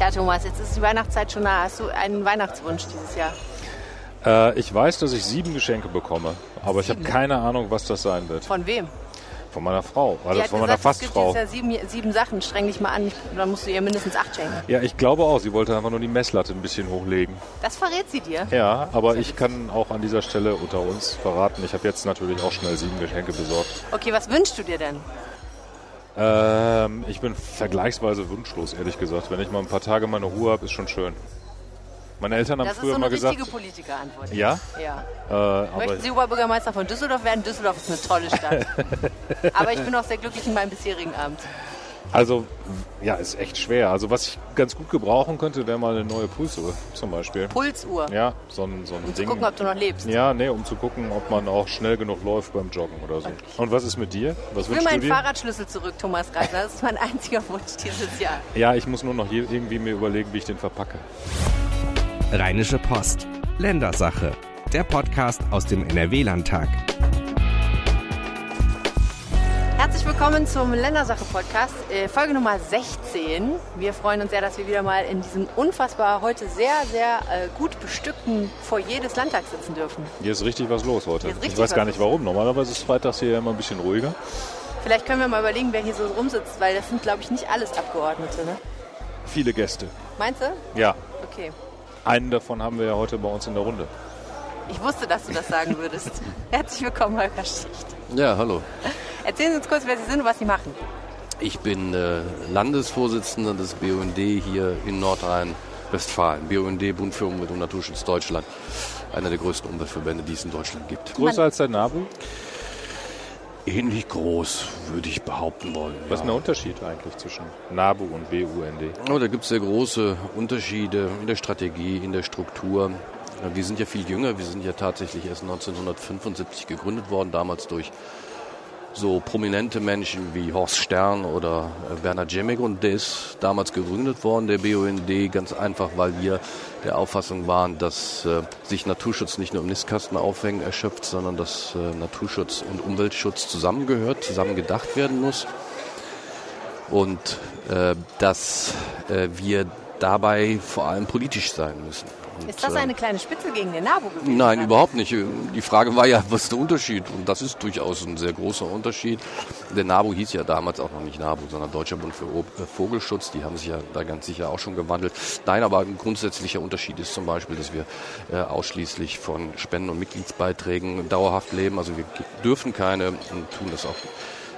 Tja, Thomas, jetzt ist die Weihnachtszeit schon nah. Hast du einen Weihnachtswunsch dieses Jahr? Äh, ich weiß, dass ich sieben Geschenke bekomme, aber ich habe keine Ahnung, was das sein wird. Von wem? Von meiner Frau, also von meiner gesagt, es gibt Fastfrau. ja sieben, sieben Sachen. Streng dich mal an. Ich, dann musst du ihr mindestens acht schenken. Ja, ich glaube auch, sie wollte einfach nur die Messlatte ein bisschen hochlegen. Das verrät sie dir. Ja, aber ich kann auch an dieser Stelle unter uns verraten, ich habe jetzt natürlich auch schnell sieben Geschenke besorgt. Okay, was wünschst du dir denn? Ähm, ich bin vergleichsweise wunschlos, ehrlich gesagt. Wenn ich mal ein paar Tage meine Ruhe habe, ist schon schön. Meine Eltern haben Das ist früher so mal eine gesagt, richtige Politikerantwort. ja, Ja. äh, Möchten Sie Oberbürgermeister von Düsseldorf werden? Düsseldorf ist eine tolle Stadt. Aber ich bin auch sehr glücklich in meinem bisherigen Amt. Also ja, ist echt schwer. Also was ich ganz gut gebrauchen könnte, wäre mal eine neue Pulsuhr zum Beispiel. Pulsuhr. Ja, so ein, so ein Um zu Ding. gucken, ob du noch lebst. ja, nee, um zu gucken, ob man auch schnell genug läuft beim Joggen oder so. Und was ist mit dir? Was Ich will meinen dir? Fahrradschlüssel zurück, Thomas Reiter. Das ist mein einziger Wunsch dieses Jahr. Ja, ich muss nur noch irgendwie mir überlegen, wie ich den verpacke. Rheinische Post. Ländersache. Der Podcast aus dem NRW-Landtag. Herzlich willkommen zum Ländersache-Podcast, äh, Folge Nummer 16. Wir freuen uns sehr, dass wir wieder mal in diesem unfassbar heute sehr, sehr äh, gut bestückten Foyer des Landtags sitzen dürfen. Hier ist richtig was los heute. Ich weiß gar nicht los. warum. Normalerweise ist freitags hier immer ein bisschen ruhiger. Vielleicht können wir mal überlegen, wer hier so rumsitzt, weil das sind, glaube ich, nicht alles Abgeordnete. Ne? Viele Gäste. Meinst du? Ja, Okay. einen davon haben wir ja heute bei uns in der Runde. Ich wusste, dass du das sagen würdest. Herzlich willkommen, Holger Schicht. Ja, hallo. Erzählen Sie uns kurz, wer Sie sind und was Sie machen. Ich bin äh, Landesvorsitzender des BUND hier in Nordrhein-Westfalen. BUND, Bund für Umwelt und Naturschutz Deutschland. Einer der größten Umweltverbände, die es in Deutschland gibt. Größer als der NABU? Ähnlich groß, würde ich behaupten wollen. Was ist ja. der Unterschied eigentlich zwischen NABU und BUND? Oh, da gibt es sehr große Unterschiede in der Strategie, in der Struktur. Wir sind ja viel jünger, wir sind ja tatsächlich erst 1975 gegründet worden, damals durch so prominente Menschen wie Horst Stern oder äh, Bernhard Jemig und der ist damals gegründet worden, der BUND, ganz einfach, weil wir der Auffassung waren, dass äh, sich Naturschutz nicht nur im Nistkasten aufhängen erschöpft, sondern dass äh, Naturschutz und Umweltschutz zusammengehört, zusammen gedacht werden muss und äh, dass äh, wir dabei vor allem politisch sein müssen. Ist das eine kleine Spitze gegen den NABU gewesen? Nein, überhaupt nicht. Die Frage war ja, was ist der Unterschied? Und das ist durchaus ein sehr großer Unterschied. Der NABU hieß ja damals auch noch nicht NABU, sondern Deutscher Bund für äh, Vogelschutz. Die haben sich ja da ganz sicher auch schon gewandelt. Nein, aber ein grundsätzlicher Unterschied ist zum Beispiel, dass wir äh, ausschließlich von Spenden und Mitgliedsbeiträgen dauerhaft leben. Also wir dürfen keine und tun das auch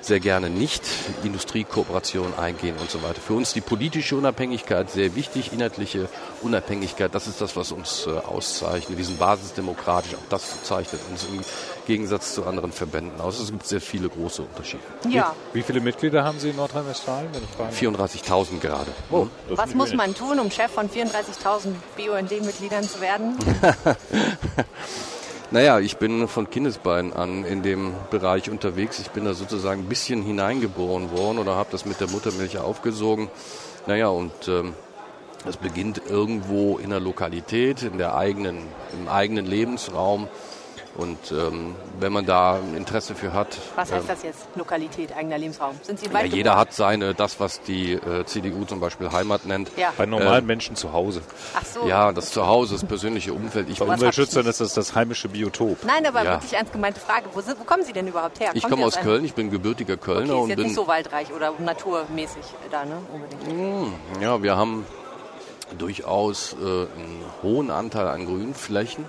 sehr gerne nicht Industriekooperation eingehen und so weiter. Für uns die politische Unabhängigkeit sehr wichtig, inhaltliche Unabhängigkeit, das ist das, was uns äh, auszeichnet. Wir sind basisdemokratisch, auch das zeichnet uns im Gegensatz zu anderen Verbänden aus. Es gibt sehr viele große Unterschiede. Ja. Wie viele Mitglieder haben Sie in Nordrhein-Westfalen, wenn ich fragen darf? 34.000 gerade. Oh, das Was muss man tun, um Chef von 34.000 BUND-Mitgliedern zu werden? Naja, ich bin von Kindesbeinen an in dem Bereich unterwegs. Ich bin da sozusagen ein bisschen hineingeboren worden oder habe das mit der Muttermilch aufgesogen. Naja, und ähm, es beginnt irgendwo in der Lokalität, in der eigenen, im eigenen Lebensraum. Und ähm, wenn man da ein Interesse für hat, Was heißt ähm, das jetzt? Lokalität, eigener Lebensraum. Sind Sie ja, weit jeder geboren? hat seine, das, was die äh, CDU zum Beispiel Heimat nennt. Ja. Bei normalen Menschen zu Hause. Ach so. Ja, das Zuhause, das persönliche Umfeld. Ich Bei Umweltschützern ist das das heimische Biotop. Nein, aber Ja. wirklich ernst gemeinte Frage. Wo, sind, wo kommen Sie denn überhaupt her? Ich Kommt komme aus einem- Köln, ich bin gebürtiger Kölner Okay, ist und jetzt bin nicht so waldreich oder naturmäßig da, ne? Unbedingt. Ja, wir haben durchaus äh, einen hohen Anteil an Grünflächen,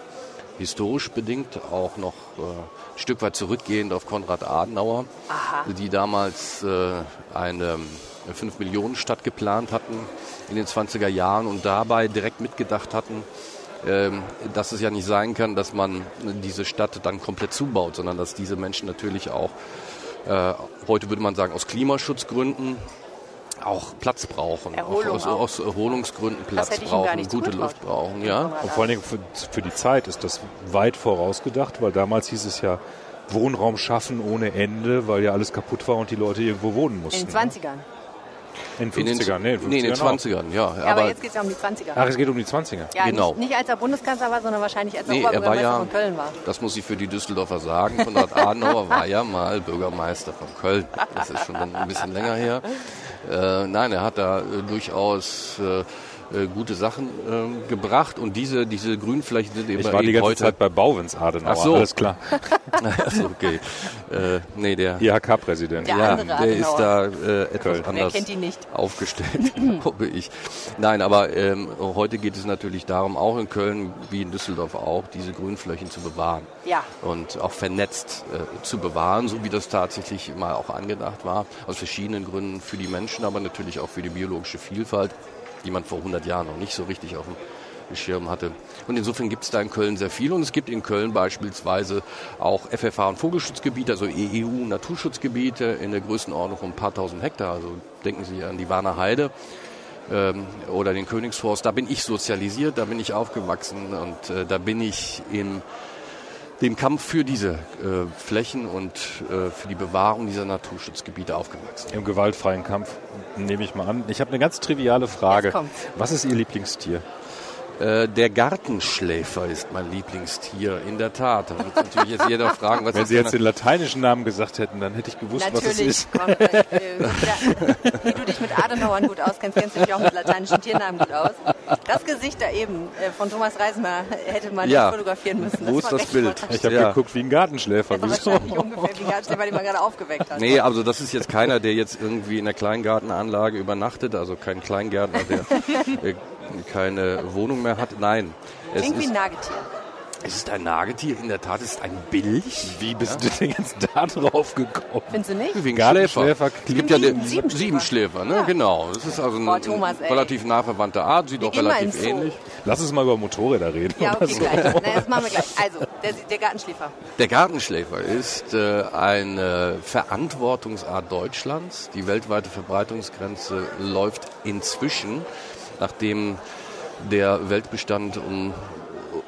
historisch bedingt, auch noch äh, ein Stück weit zurückgehend auf Konrad Adenauer, Aha. die damals äh, eine 5-Millionen-Stadt geplant hatten in den 20er Jahren und dabei direkt mitgedacht hatten, ähm, dass es ja nicht sein kann, dass man diese Stadt dann komplett zubaut, sondern dass diese Menschen natürlich auch, äh, heute würde man sagen, aus Klimaschutzgründen auch Platz brauchen, Erholung auch aus, auch. aus Erholungsgründen Platz brauchen, gute. Luft brauchen, ja. Und vor allen Dingen für, für die Zeit ist das weit vorausgedacht, weil damals hieß es ja Wohnraum schaffen ohne Ende, weil ja alles kaputt war und die Leute irgendwo wohnen In mussten. den 20ern. In In den, 50ern, nee, in 50ern nee, in den auch. 20ern, ja. Ja, aber, jetzt geht es ja um die 20er. Ach, es geht um die 20er. ja, genau. nicht, nicht als er Bundeskanzler war, sondern wahrscheinlich als er Nee, er Oberbürgermeister ja, von Köln war. das muss ich für die Düsseldorfer sagen, Konrad Adenauer war ja mal Bürgermeister von Köln. Das ist schon ein bisschen länger her. Äh, nein, er hat da äh, durchaus äh, gute Sachen äh, gebracht und diese, diese Grünflächen sind eben, Ich war die ganze heute. Zeit bei Bauwens Adenauer. Ach so. Alles klar. Achso, okay. äh, nee, der, IHK-Präsident. Ja. ja, der Adenauer. ist da äh, etwas Köln. Anders kennt ihn nicht? aufgestellt, glaube ich. Nein, aber ähm, heute geht es natürlich darum, auch in Köln wie in Düsseldorf auch, diese Grünflächen zu bewahren Ja. und auch vernetzt äh, zu bewahren, so wie das tatsächlich mal auch angedacht war, aus verschiedenen Gründen für die Menschen, aber natürlich auch für die biologische Vielfalt, die man vor 100 Jahren noch nicht so richtig auf dem Schirm hatte. Und insofern gibt es da in Köln sehr viel und es gibt in Köln beispielsweise auch FFH und Vogelschutzgebiete, also EU-Naturschutzgebiete in der Größenordnung von ein paar tausend Hektar. Also denken Sie an die Warner Heide ähm, oder den Königsforst. Da bin ich sozialisiert, da bin ich aufgewachsen und äh, da bin ich im dem Kampf für diese äh, Flächen und äh, für die Bewahrung dieser Naturschutzgebiete aufgewachsen. Im gewaltfreien Kampf nehme ich mal an. Ich habe eine ganz triviale Frage. Was ist Ihr Lieblingstier? Äh, der Gartenschläfer ist mein Lieblingstier, in der Tat. Da wird natürlich jetzt jeder fragen, was Wenn ist Sie jetzt den lateinischen Namen gesagt hätten, dann hätte ich gewusst, was es Natürlich. ist. Komm, äh, wie du dich mit Adenauern gut auskennst, kennst du dich auch mit lateinischen Tiernamen gut aus. Das Gesicht da eben äh, von Thomas Reisner hätte man Ja. fotografieren müssen. Wo ist das Bild? Ich habe Ja. geguckt wie ein Gartenschläfer. Das Wieso? wahrscheinlich ungefähr wie Gartenschläfer, den man gerade aufgeweckt hat. Nee, also das ist jetzt keiner, der jetzt irgendwie in der Kleingartenanlage übernachtet, also kein Kleingärtner, der äh, keine Wohnung mehr hat. Nein, es Klingt wie ein ist, Nagetier. es ist ein Nagetier, in der Tat es ist ein Bilch. Wie bist du denn jetzt da drauf gekommen? Findest du nicht? Wie ein Gartenschläfer Schläfer. Es gibt ja Sieben- den Siebenschläfer. Siebenschläfer, ne? Ja. Genau. Das ist also eine Oh, Thomas, ey. relativ nah verwandte Art, sieht auch relativ ähnlich. Lass uns mal über Motorräder reden. Ja, oder okay, so. gleich. Na, das machen wir gleich. Also, der, der Gartenschläfer. Der Gartenschläfer ist äh, eine Verantwortungsart Deutschlands. Die weltweite Verbreitungsgrenze läuft inzwischen, nachdem der Weltbestand um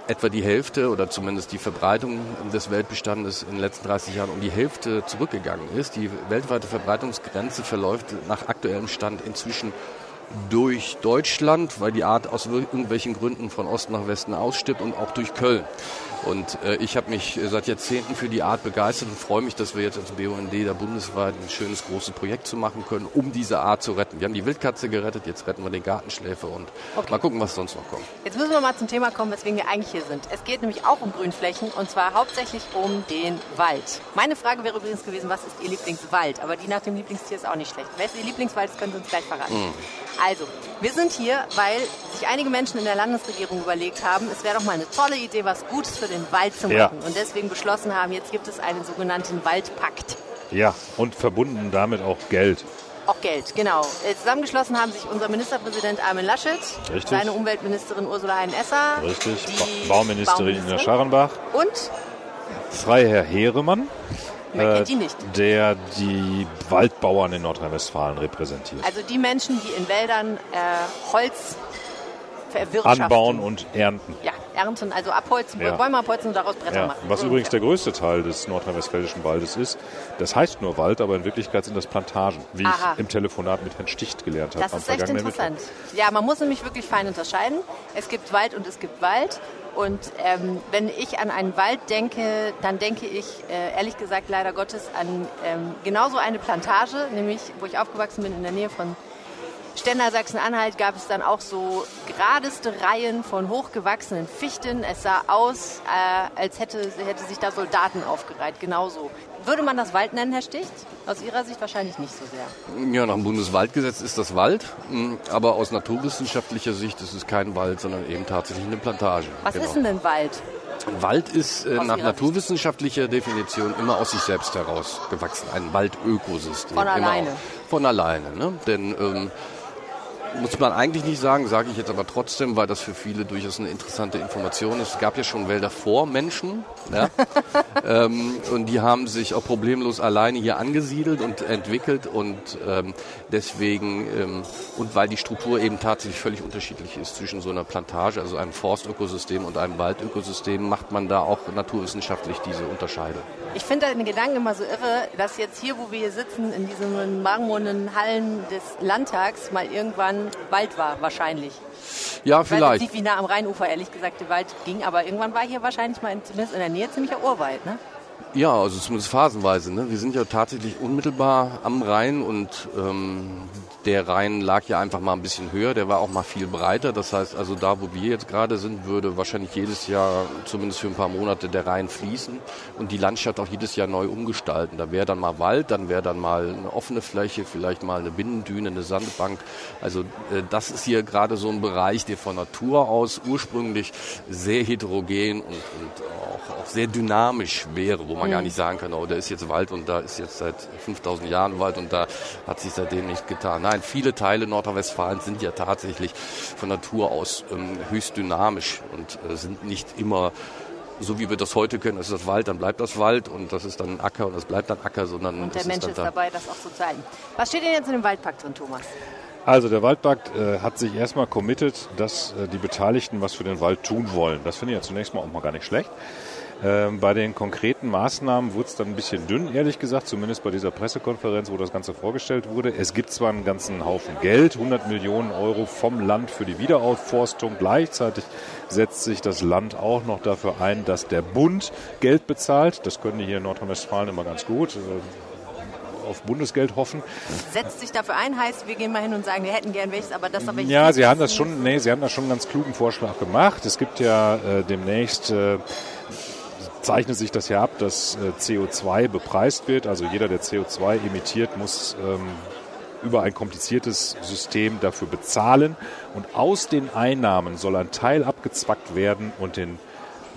etwa die Hälfte oder zumindest die Verbreitung des Weltbestandes in den letzten 30 Jahren um die Hälfte zurückgegangen ist. Die weltweite Verbreitungsgrenze verläuft nach aktuellem Stand inzwischen durch Deutschland, weil die Art aus irgendwelchen Gründen von Osten nach Westen ausstirbt und auch durch Köln. Und äh, ich habe mich äh, seit Jahrzehnten für die Art begeistert und freue mich, dass wir jetzt als BUND da bundesweit ein schönes großes Projekt zu machen können, um diese Art zu retten. Wir haben die Wildkatze gerettet, jetzt retten wir den Gartenschläfer und Okay. mal gucken, was sonst noch kommt. Jetzt müssen wir mal zum Thema kommen, weswegen wir eigentlich hier sind. Es geht nämlich auch um Grünflächen und zwar hauptsächlich um den Wald. Meine Frage wäre übrigens gewesen, was ist Ihr Lieblingswald? Aber die nach dem Lieblingstier ist auch nicht schlecht. Wer ist Ihr Lieblingswald? Das können Sie uns gleich verraten. Also, wir sind hier, weil sich einige Menschen in der Landesregierung überlegt haben, es wäre doch mal eine tolle Idee, was Gutes für den Wald zu machen. Ja. Und deswegen beschlossen haben, jetzt gibt es einen sogenannten Waldpakt. Ja, und verbunden damit auch Geld. Auch Geld, genau. Äh, Zusammengeschlossen haben sich unser Ministerpräsident Armin Laschet, Richtig. seine Umweltministerin Ursula Hein-Esser, Richtig. Ba Bauministerin Ina Scharrenbach, und Freiherr Heeremann, kennt die der die Waldbauern in Nordrhein-Westfalen repräsentiert. Also die Menschen, die in Wäldern äh, Holz. Anbauen und ernten. Ja, ernten, also abholzen, Ja. Bäume abholzen und daraus Bretter Ja, machen. was So übrigens der größte Teil des nordrhein-westfälischen Waldes ist. Das heißt nur Wald, aber in Wirklichkeit sind das Plantagen, wie Aha. ich im Telefonat mit Herrn Sticht gelernt habe Das ist echt interessant. Mittwoch. Ja, man muss nämlich wirklich fein unterscheiden. Es gibt Wald und es gibt Wald. Und ähm, wenn ich an einen Wald denke, dann denke ich äh, ehrlich gesagt leider Gottes an ähm, genauso eine Plantage, nämlich wo ich aufgewachsen bin in der Nähe von Stendal, Sachsen-Anhalt, gab es dann auch so geradeste Reihen von hochgewachsenen Fichten. Es sah aus, äh, als hätte, hätte sich da Soldaten aufgereiht, genauso. Würde man das Wald nennen, Herr Sticht? Aus Ihrer Sicht wahrscheinlich nicht so sehr. Ja, nach dem Bundeswaldgesetz ist das Wald, mh, aber aus naturwissenschaftlicher Sicht ist es kein Wald, sondern eben tatsächlich eine Plantage. Was Genau. ist denn denn Wald? Ein Wald ist äh, nach Ihrer Sicht? naturwissenschaftlicher Definition immer aus sich selbst heraus gewachsen. Ein Waldökosystem. Von alleine. auch- Von alleine. Ne? Denn ähm, muss man eigentlich nicht sagen, sage ich jetzt aber trotzdem, weil das für viele durchaus eine interessante Information ist. Es gab ja schon Wälder vor Menschen. Ja? ähm, und die haben sich auch problemlos alleine hier angesiedelt und entwickelt und ähm, deswegen ähm, und weil die Struktur eben tatsächlich völlig unterschiedlich ist zwischen so einer Plantage, also einem Forstökosystem und einem Waldökosystem, macht man da auch naturwissenschaftlich diese Unterscheidung. Ich finde den Gedanken immer so irre, dass jetzt hier, wo wir hier sitzen, in diesen marmornen Hallen des Landtags, mal irgendwann Wald war, wahrscheinlich. Ja, Ich weiß vielleicht. nicht, wie nah am Rheinufer, ehrlich gesagt, der Wald ging, aber irgendwann war hier wahrscheinlich mal, in, zumindest in der Nähe, ziemlicher Urwald, ne? Ja, also zumindest phasenweise. Ne? Wir sind ja tatsächlich unmittelbar am Rhein und ähm, der Rhein lag ja einfach mal ein bisschen höher, der war auch mal viel breiter. Das heißt also da, wo wir jetzt gerade sind, würde wahrscheinlich jedes Jahr, zumindest für ein paar Monate, der Rhein fließen und die Landschaft auch jedes Jahr neu umgestalten. Da wäre dann mal Wald, dann wäre dann mal eine offene Fläche, vielleicht mal eine Binnendüne, eine Sandbank. Also äh, das ist hier gerade so ein Bereich, der von Natur aus ursprünglich sehr heterogen und, und auch, auch sehr dynamisch wäre, wo man mhm. gar nicht sagen kann, oh, da ist jetzt Wald und da ist jetzt seit 5000 Jahren Wald und da hat sich seitdem nichts getan. Nein, viele Teile Nordrhein-Westfalens sind ja tatsächlich von Natur aus ähm, höchst dynamisch und äh, sind nicht immer so wie wir das heute kennen, das ist das Wald, dann bleibt das Wald und das ist dann Acker und das bleibt dann Acker, sondern und der Mensch ist, ist dabei, das auch zu zeigen. Was steht denn jetzt in dem Waldpakt drin, Thomas? Also der Waldpakt äh, hat sich erstmal committed, dass äh, die Beteiligten was für den Wald tun wollen. Das finde ich ja zunächst mal auch mal gar nicht schlecht. Ähm, bei den konkreten Maßnahmen wurde es dann ein bisschen dünn, ehrlich gesagt, zumindest bei dieser Pressekonferenz, wo das Ganze vorgestellt wurde. Es gibt zwar einen ganzen Haufen Geld, 100 Millionen Euro vom Land für die Wiederaufforstung. Gleichzeitig setzt sich das Land auch noch dafür ein, dass der Bund Geld bezahlt. Das können die hier in Nordrhein-Westfalen immer ganz gut äh, auf Bundesgeld hoffen. Setzt sich dafür ein, heißt, wir gehen mal hin und sagen, wir hätten gern welches, aber das aber Ja, Sie haben das schon, nee, Sie haben das schon einen ganz klugen Vorschlag gemacht. Es gibt ja äh, demnächst äh, zeichnet sich das ja ab, dass äh, CO2 bepreist wird. Also jeder, der CO2 emittiert, muss ähm, über ein kompliziertes System dafür bezahlen. Und aus den Einnahmen soll ein Teil abgezwackt werden und den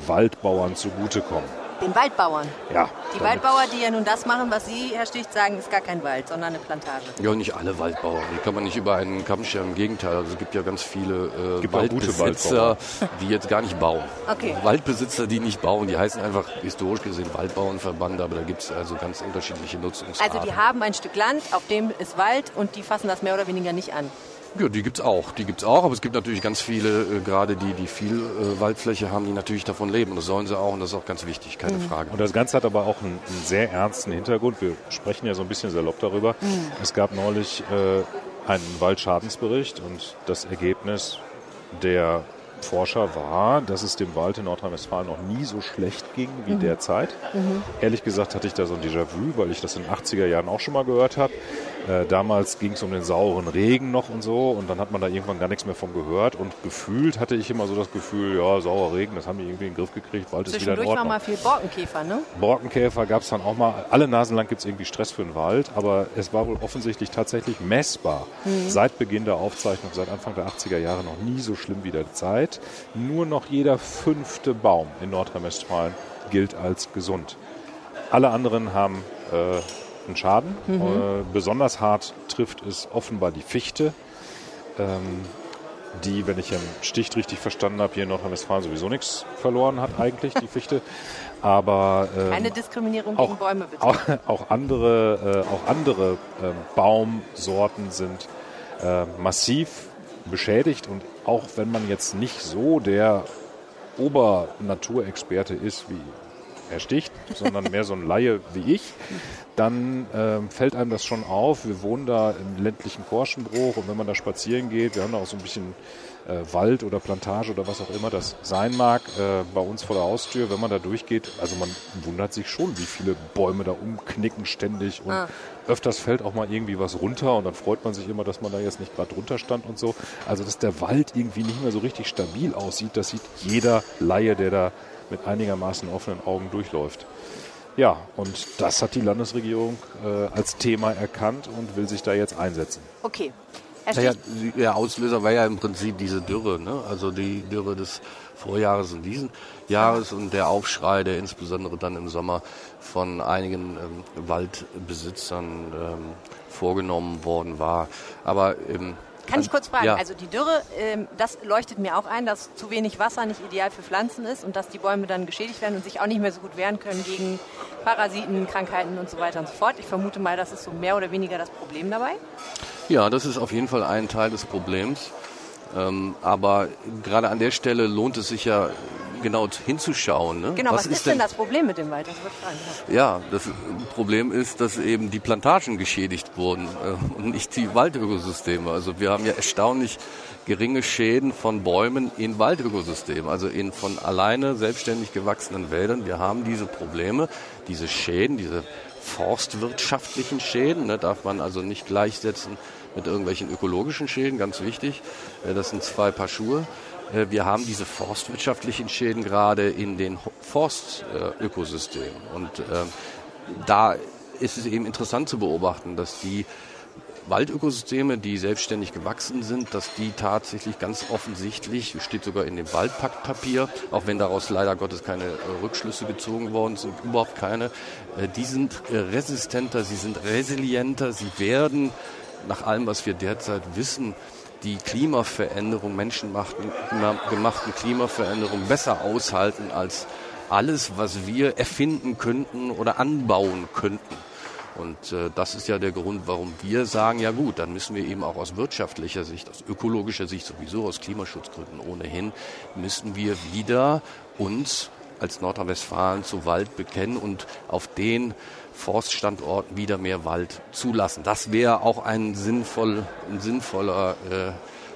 Waldbauern zugutekommen den Waldbauern. Ja. Die Waldbauer, die ja nun das machen, was Sie, Herr Sticht, sagen, ist gar kein Wald, sondern eine Plantage. Ja, nicht alle Waldbauern. Die kann man nicht über einen Kamm scheren. Im Gegenteil, also es gibt ja ganz viele äh, Waldbesitzer, die jetzt gar nicht bauen. Okay. Waldbesitzer, die nicht bauen, die heißen einfach historisch gesehen Waldbauernverband, aber da gibt es also ganz unterschiedliche Nutzungsarten. Also die haben ein Stück Land, auf dem ist Wald und die fassen das mehr oder weniger nicht an. Ja, die gibt's auch. Die gibt's auch, aber es gibt natürlich ganz viele, äh, gerade die, die viel äh, Waldfläche haben, die natürlich davon leben. Und das sollen sie auch und das ist auch ganz wichtig, keine mhm. Frage. Und das Ganze hat aber auch einen, einen, sehr ernsten Hintergrund. Wir sprechen ja so ein bisschen salopp darüber. Mhm. Es gab neulich äh, einen Waldschadensbericht und das Ergebnis der Forscher war, dass es dem Wald in Nordrhein-Westfalen noch nie so schlecht ging wie mhm. derzeit. Mhm. Ehrlich gesagt hatte ich da so ein Déjà-vu, weil ich das in den 80er Jahren auch schon mal gehört habe. Äh, damals ging es um den sauren Regen noch und so und dann hat man da irgendwann gar nichts mehr von gehört und gefühlt hatte ich immer so das Gefühl, ja, saurer Regen, das haben die irgendwie in den Griff gekriegt, Wald ist wieder in Ordnung. war mal viel Borkenkäfer, ne? Borkenkäfer gab es dann auch mal, alle Nasen lang gibt es irgendwie Stress für den Wald, aber es war wohl offensichtlich tatsächlich messbar. Mhm. Seit Beginn der Aufzeichnung, seit Anfang der 80er Jahre noch nie so schlimm wie derzeit. Nur noch jeder fünfte Baum in Nordrhein-Westfalen gilt als gesund. Alle anderen haben äh, einen Schaden. Mhm. Äh, besonders hart trifft es offenbar die Fichte, ähm, die, wenn ich den Stich richtig verstanden habe, hier in Nordrhein-Westfalen sowieso nichts verloren hat eigentlich, die Fichte. Aber ähm, keine Diskriminierung auch, gegen Bäume bitte. Auch, auch andere, äh, auch andere äh, Baumsorten sind äh, massiv beschädigt und auch wenn man jetzt nicht so der Obernaturexperte ist wie er sticht, sondern mehr so ein Laie wie ich, dann ähm, fällt einem das schon auf. Wir wohnen da im ländlichen Korschenbruch und wenn man da spazieren geht, wir haben da auch so ein bisschen äh, Wald oder Plantage oder was auch immer das sein mag, äh, bei uns vor der Haustür, wenn man da durchgeht, also man wundert sich schon, wie viele Bäume da umknicken ständig und ah. öfters fällt auch mal irgendwie was runter und dann freut man sich immer, dass man da jetzt nicht gerade drunter stand und so. Also dass der Wald irgendwie nicht mehr so richtig stabil aussieht, das sieht jeder Laie, der da mit einigermaßen offenen Augen durchläuft. Ja, und das hat die Landesregierung äh, als Thema erkannt und will sich da jetzt einsetzen. Okay. Naja, der Auslöser war ja im Prinzip diese Dürre, ne? also die Dürre des Vorjahres und diesen Jahres und der Aufschrei, der insbesondere dann im Sommer von einigen ähm, Waldbesitzern ähm, vorgenommen worden war. Aber ähm, kann ich kurz fragen? Ja. Also die Dürre, ähm, das leuchtet mir auch ein, dass zu wenig Wasser nicht ideal für Pflanzen ist und dass die Bäume dann geschädigt werden und sich auch nicht mehr so gut wehren können gegen Parasiten, Krankheiten und so weiter und so fort. Ich vermute mal, das ist so mehr oder weniger das Problem dabei. Ja, das ist auf jeden Fall ein Teil des Problems. Ähm, aber gerade an der Stelle lohnt es sich ja genau hinzuschauen. Ne? Genau, was, was ist, denn das Problem mit dem Wald? Das fragen, ja. ja, das Problem ist, dass eben die Plantagen geschädigt wurden äh, und nicht die Waldökosysteme. Also wir haben ja erstaunlich geringe Schäden von Bäumen in Waldökosystemen, also in von alleine selbstständig gewachsenen Wäldern. Wir haben diese Probleme, diese Schäden, diese forstwirtschaftlichen Schäden, ne, darf man also nicht gleichsetzen mit irgendwelchen ökologischen Schäden, ganz wichtig. Äh, das sind zwei Paar Schuhe. Äh, wir haben diese forstwirtschaftlichen Schäden gerade in den Forstökosystemen. Und äh, da ist es eben interessant zu beobachten, dass die Waldökosysteme, die selbstständig gewachsen sind, dass die tatsächlich ganz offensichtlich, steht sogar in dem Waldpaktpapier, auch wenn daraus leider Gottes keine äh, Rückschlüsse gezogen worden sind, überhaupt keine, äh, die sind resistenter, sie sind resilienter, sie werden nach allem, was wir derzeit wissen, die Klimaveränderung, menschengemachten Klimaveränderung besser aushalten als alles, was wir erfinden könnten oder anbauen könnten. Und äh, das ist ja der Grund, warum wir sagen, ja gut, dann müssen wir eben auch aus wirtschaftlicher Sicht, aus ökologischer Sicht sowieso, aus Klimaschutzgründen ohnehin, müssen wir wieder uns als Nordrhein-Westfalen zu Wald bekennen und auf den Forststandorten wieder mehr Wald zulassen. Das wäre auch ein, sinnvoll, ein sinnvoller äh,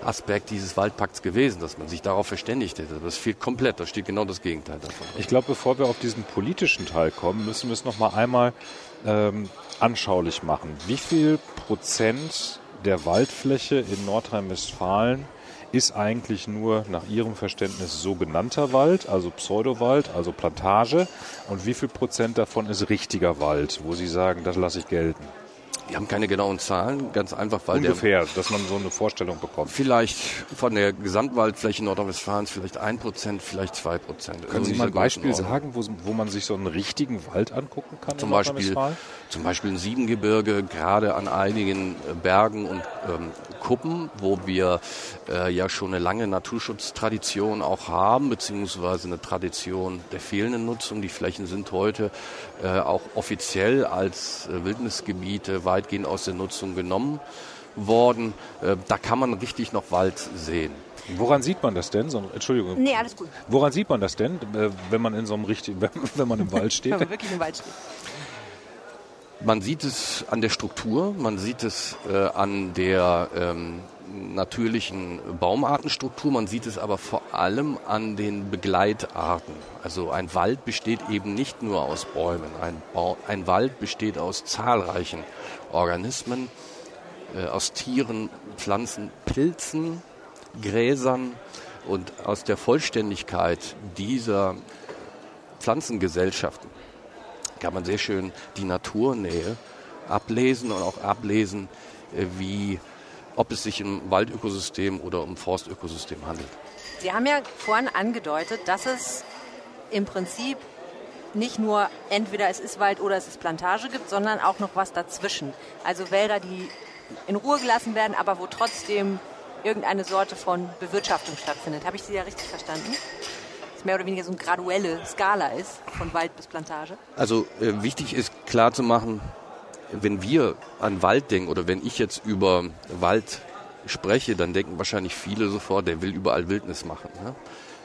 Aspekt dieses Waldpakts gewesen, dass man sich darauf verständigt hätte. Das fehlt komplett, da steht genau das Gegenteil davon. Ich glaube, bevor wir auf diesen politischen Teil kommen, müssen wir es noch mal einmal ähm, anschaulich machen. Wie viel Prozent der Waldfläche in Nordrhein-Westfalen ist eigentlich nur nach Ihrem Verständnis sogenannter Wald, also Pseudowald, also Plantage? Und wie viel Prozent davon ist richtiger Wald, wo Sie sagen, das lasse ich gelten? Wir haben keine genauen Zahlen, ganz einfach, weil Ungefähr, der, dass man so eine Vorstellung bekommt. Vielleicht von der Gesamtwaldfläche Nordrhein-Westfalens vielleicht ein Prozent, vielleicht zwei Prozent. Können Sie mal ein Beispiel sagen, wo, wo, man sich so einen richtigen Wald angucken kann? Zum Beispiel, zum Beispiel ein Siebengebirge, gerade an einigen äh, Bergen und ähm, Kuppen, wo wir äh, ja schon eine lange Naturschutztradition auch haben, beziehungsweise eine Tradition der fehlenden Nutzung. Die Flächen sind heute äh, auch offiziell als äh, Wildnisgebiete weitgehend aus der Nutzung genommen worden. Äh, da kann man richtig noch Wald sehen. Woran sieht man das denn? So, Entschuldigung. Nee, alles gut. Woran sieht man das denn, äh, wenn man in so einem richtigen, wenn man im Wald steht? wenn man wirklich im Wald steht. Man sieht es an der Struktur, man sieht es äh, an der ähm, natürlichen Baumartenstruktur, man sieht es aber vor allem an den Begleitarten. Also ein Wald besteht eben nicht nur aus Bäumen, ein, ba ein Wald besteht aus zahlreichen Organismen, äh, aus Tieren, Pflanzen, Pilzen, Gräsern und aus der Vollständigkeit dieser Pflanzengesellschaften kann man sehr schön die Naturnähe ablesen und auch ablesen, äh, wie ob es sich um Waldökosystem oder um Forstökosystem handelt. Sie haben ja vorhin angedeutet, dass es im Prinzip nicht nur entweder es ist Wald oder es ist Plantage gibt, sondern auch noch was dazwischen. Also Wälder, die in Ruhe gelassen werden, aber wo trotzdem irgendeine Sorte von Bewirtschaftung stattfindet. Habe ich Sie ja richtig verstanden? Es mehr oder weniger so eine graduelle Skala ist, von Wald bis Plantage? Also äh, wichtig ist klar zu machen, wenn wir an Wald denken oder wenn ich jetzt über Wald spreche, dann denken wahrscheinlich viele sofort, der will überall Wildnis machen. Ne?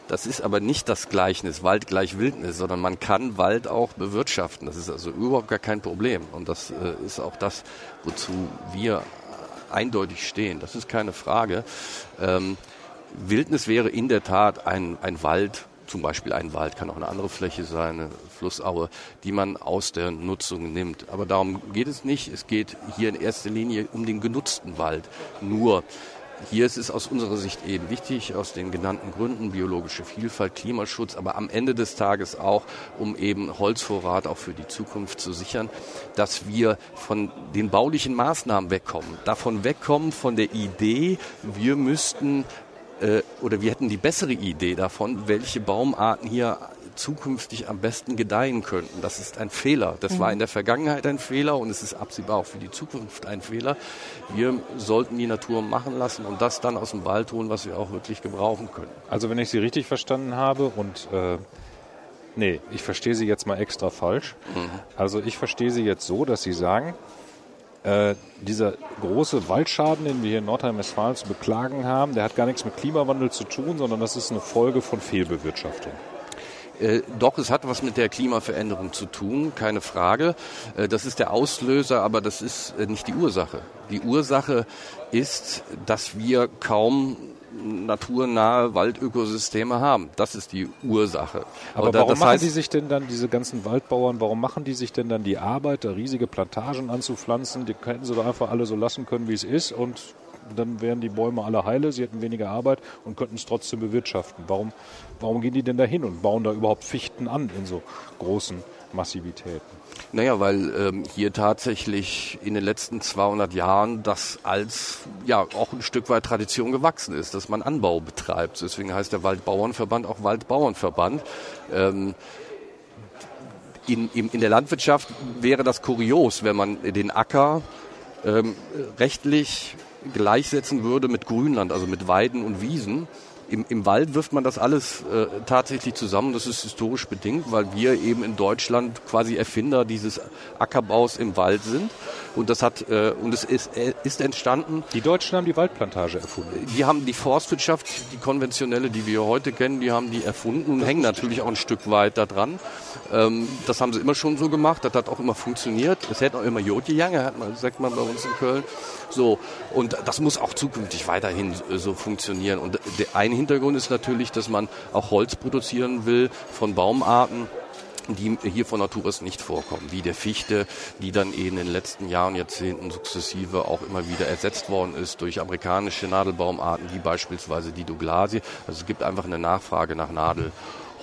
Das ist aber nicht das Gleichnis, Wald gleich Wildnis, sondern man kann Wald auch bewirtschaften. Das ist also überhaupt gar kein Problem. Und das äh, ist auch das, wozu wir eindeutig stehen. Das ist keine Frage. Ähm, Wildnis wäre in der Tat ein, ein Wald, zum Beispiel ein Wald, kann auch eine andere Fläche sein, eine Flussaue, die man aus der Nutzung nimmt. Aber darum geht es nicht. Es geht hier in erster Linie um den genutzten Wald. Nur hier ist es aus unserer Sicht eben wichtig, aus den genannten Gründen, biologische Vielfalt, Klimaschutz, aber am Ende des Tages auch, um eben Holzvorrat auch für die Zukunft zu sichern, dass wir von den baulichen Maßnahmen wegkommen. Davon wegkommen von der Idee, wir müssten äh, oder wir hätten die bessere Idee davon, welche Baumarten hier zukünftig am besten gedeihen könnten. Das ist ein Fehler. Das mhm. war in der Vergangenheit ein Fehler und es ist absehbar auch für die Zukunft ein Fehler. Wir sollten die Natur machen lassen und das dann aus dem Wald holen, was wir auch wirklich gebrauchen können. Also wenn ich Sie richtig verstanden habe und äh, nee, ich verstehe Sie jetzt mal extra falsch. Mhm. Also ich verstehe Sie jetzt so, dass Sie sagen, äh, dieser große Waldschaden, den wir hier in Nordrhein-Westfalen zu beklagen haben, der hat gar nichts mit Klimawandel zu tun, sondern das ist eine Folge von Fehlbewirtschaftung. Äh, doch, es hat was mit der Klimaveränderung zu tun, keine Frage. Äh, das ist der Auslöser, aber das ist äh, nicht die Ursache. Die Ursache ist, dass wir kaum naturnahe Waldökosysteme haben. Das ist die Ursache. Aber da, warum machen heißt, die sich denn dann, diese ganzen Waldbauern, warum machen die sich denn dann die Arbeit, da riesige Plantagen anzupflanzen? Die hätten sie doch einfach alle so lassen können, wie es ist und dann wären die Bäume alle heile, sie hätten weniger Arbeit und könnten es trotzdem bewirtschaften. Warum, warum gehen die denn da hin und bauen da überhaupt Fichten an in so großen Massivitäten? Naja, weil ähm, hier tatsächlich in den letzten 200 Jahren das als ja auch ein Stück weit Tradition gewachsen ist, dass man Anbau betreibt. Deswegen heißt der Waldbauernverband auch Waldbauernverband. Ähm, in, in, in der Landwirtschaft wäre das kurios, wenn man den Acker ähm, rechtlich gleichsetzen würde mit Grünland, also mit Weiden und Wiesen. Im, Im Wald wirft man das alles äh, tatsächlich zusammen. Das ist historisch bedingt, weil wir eben in Deutschland quasi Erfinder dieses Ackerbaus im Wald sind. Und das hat äh, und es ist, äh, ist entstanden. Die Deutschen haben die Waldplantage erfunden. Die haben die Forstwirtschaft, die konventionelle, die wir heute kennen, die haben die erfunden und hängen natürlich auch ein Stück weit da dran. Ähm, das haben sie immer schon so gemacht. Das hat auch immer funktioniert. Es hätte auch immer Jod gegangen, hat man, sagt man bei uns in Köln. So, und das muss auch zukünftig weiterhin äh, so funktionieren. Und der eine Hintergrund ist natürlich, dass man auch Holz produzieren will von Baumarten, die hier von Natur aus nicht vorkommen, wie der Fichte, die dann eben in den letzten Jahren, Jahrzehnten sukzessive auch immer wieder ersetzt worden ist durch amerikanische Nadelbaumarten, wie beispielsweise die Douglasie. Also es gibt einfach eine Nachfrage nach Nadel.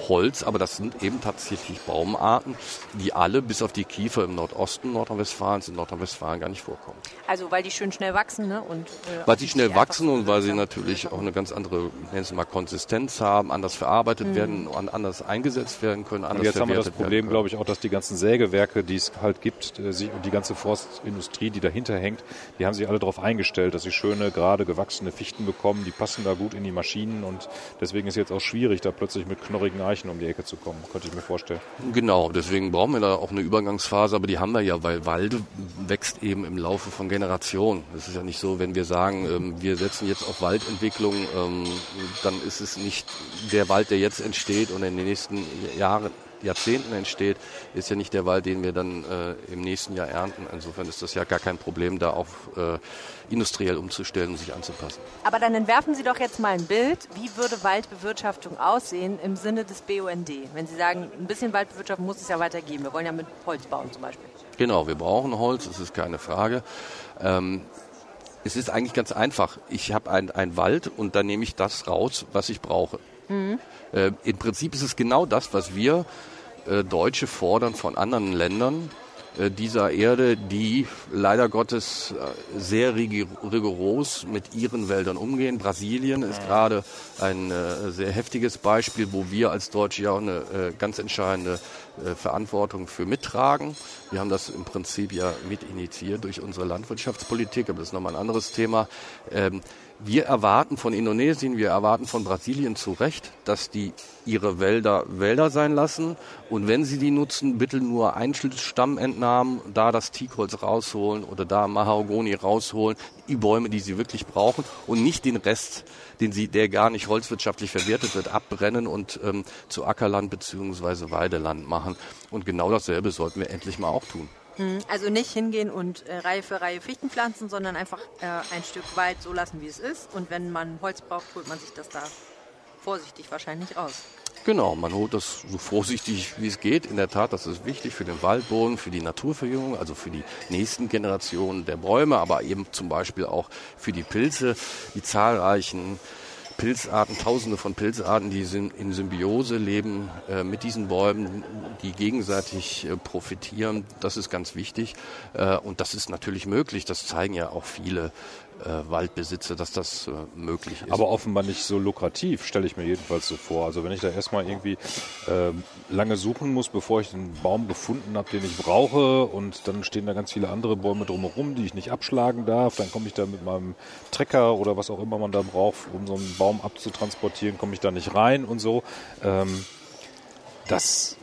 Holz, aber das sind eben tatsächlich Baumarten, die alle bis auf die Kiefer im Nordosten Nordrhein-Westfalens in Nordrhein-Westfalen gar nicht vorkommen. Also weil die schön schnell wachsen, ne? Und, äh, weil sie schnell wachsen und weil sie natürlich auch eine ganz andere, nennen Sie mal, Konsistenz haben, anders verarbeitet mhm. werden, anders eingesetzt werden können, anders und Jetzt haben wir das Problem, glaube ich, auch, dass die ganzen Sägewerke, die es halt gibt, äh, und die ganze Forstindustrie, die dahinter hängt, die haben sich alle darauf eingestellt, dass sie schöne, gerade gewachsene Fichten bekommen, die passen da gut in die Maschinen und deswegen ist es jetzt auch schwierig, da plötzlich mit knorrigen Eichen um die Ecke zu kommen, könnte ich mir vorstellen. Genau, deswegen brauchen wir da auch eine Übergangsphase, aber die haben wir ja, weil Wald wächst eben im Laufe von Generationen. Es ist ja nicht so, wenn wir sagen, ähm, wir setzen jetzt auf Waldentwicklung, ähm, dann ist es nicht der Wald, der jetzt entsteht und in den nächsten Jahren Jahrzehnten entsteht, ist ja nicht der Wald, den wir dann äh, im nächsten Jahr ernten. Insofern ist das ja gar kein Problem, da auch äh, industriell umzustellen und sich anzupassen. Aber dann entwerfen Sie doch jetzt mal ein Bild. Wie würde Waldbewirtschaftung aussehen im Sinne des BUND? Wenn Sie sagen, ein bisschen Waldbewirtschaftung muss es ja weitergeben. Wir wollen ja mit Holz bauen zum Beispiel. Genau, wir brauchen Holz, das ist keine Frage. Ähm, es ist eigentlich ganz einfach. Ich habe einen Wald und dann nehme ich das raus, was ich brauche. Mhm. Äh, Im Prinzip ist es genau das, was wir äh, Deutsche fordern von anderen Ländern dieser Erde, die leider Gottes äh, sehr rigoros mit ihren Wäldern umgehen. Brasilien ist gerade ein äh, sehr heftiges Beispiel, wo wir als Deutsche ja auch eine äh, ganz entscheidende äh, Verantwortung für mittragen. Wir haben das im Prinzip ja mit initiiert durch unsere Landwirtschaftspolitik, aber das ist nochmal ein anderes Thema. Wir erwarten von Indonesien, wir erwarten von Brasilien zu Recht, dass die ihre Wälder Wälder sein lassen und wenn sie die nutzen, bitte nur Einschlusstammentnahmen, da das Teakholz rausholen oder da Mahagoni rausholen, die Bäume, die sie wirklich brauchen und nicht den Rest, den sie, der gar nicht holzwirtschaftlich verwertet wird, abbrennen und ähm, zu Ackerland beziehungsweise Weideland machen. Und genau dasselbe sollten wir endlich mal auch tun. Hm, also nicht hingehen und äh, Reihe für Reihe Fichten pflanzen, sondern einfach äh, ein Stück weit so lassen, wie es ist. Und wenn man Holz braucht, holt man sich das da vorsichtig wahrscheinlich raus. Genau, man holt das so vorsichtig wie es geht. In der Tat, das ist wichtig für den Waldboden, für die Naturverjüngung, also für die nächsten Generationen der Bäume, aber eben zum Beispiel auch für die Pilze, die zahlreichen Pilzarten, tausende von Pilzarten, die in Symbiose leben äh, mit diesen Bäumen, die gegenseitig äh, profitieren. Das ist ganz wichtig. Äh, und das ist natürlich möglich. Das zeigen ja auch viele äh, Waldbesitzer, dass das äh, möglich ist. Aber offenbar nicht so lukrativ, stelle ich mir jedenfalls so vor. Also wenn ich da erstmal irgendwie äh, lange suchen muss, bevor ich den Baum gefunden habe, den ich brauche und dann stehen da ganz viele andere Bäume drumherum, die ich nicht abschlagen darf, dann komme ich da mit meinem Trecker oder was auch immer man da braucht, um so einen Baum abzutransportieren, komme ich da nicht rein und so. Ähm, das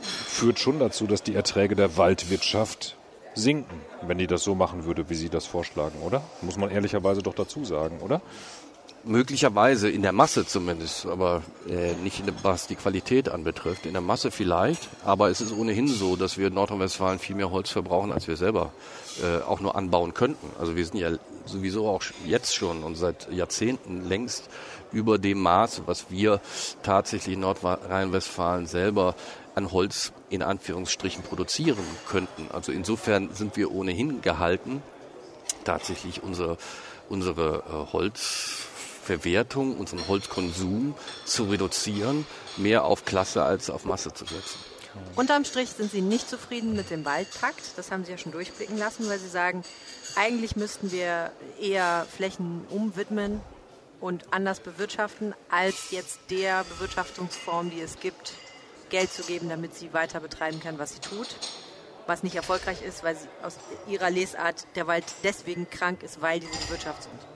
führt schon dazu, dass die Erträge der Waldwirtschaft sinken, wenn die das so machen würde, wie Sie das vorschlagen, oder? Muss man ehrlicherweise doch dazu sagen, oder? möglicherweise in der Masse zumindest, aber äh, nicht der, was die Qualität anbetrifft. In der Masse vielleicht, aber es ist ohnehin so, dass wir in Nordrhein-Westfalen viel mehr Holz verbrauchen, als wir selber äh, auch nur anbauen könnten. Also wir sind ja sowieso auch jetzt schon und seit Jahrzehnten längst über dem Maß, was wir tatsächlich in Nordrhein-Westfalen selber an Holz in Anführungsstrichen produzieren könnten. Also insofern sind wir ohnehin gehalten, tatsächlich unsere, unsere äh, Holzverwertung, unseren Holzkonsum zu reduzieren, mehr auf Klasse als auf Masse zu setzen. Unterm Strich sind Sie nicht zufrieden mit dem Waldpakt. Das haben Sie ja schon durchblicken lassen, weil Sie sagen, eigentlich müssten wir eher Flächen umwidmen und anders bewirtschaften, als jetzt der Bewirtschaftungsform, die es gibt, Geld zu geben, damit sie weiter betreiben kann, was sie tut. Was nicht erfolgreich ist, weil sie aus ihrer Lesart der Wald deswegen krank ist, weil diese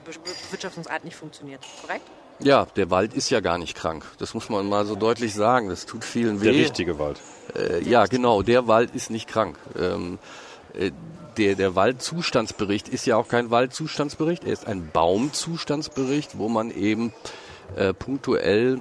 Bewirtschaftungsart nicht funktioniert. Korrekt? Ja, der Wald ist ja gar nicht krank. Das muss man mal so deutlich sagen. Das tut vielen weh. Der richtige Wald. Äh, ja, genau. Der Wald ist nicht krank. Ähm, äh, der, der Waldzustandsbericht ist ja auch kein Waldzustandsbericht. Er ist ein Baumzustandsbericht, wo man eben äh, punktuell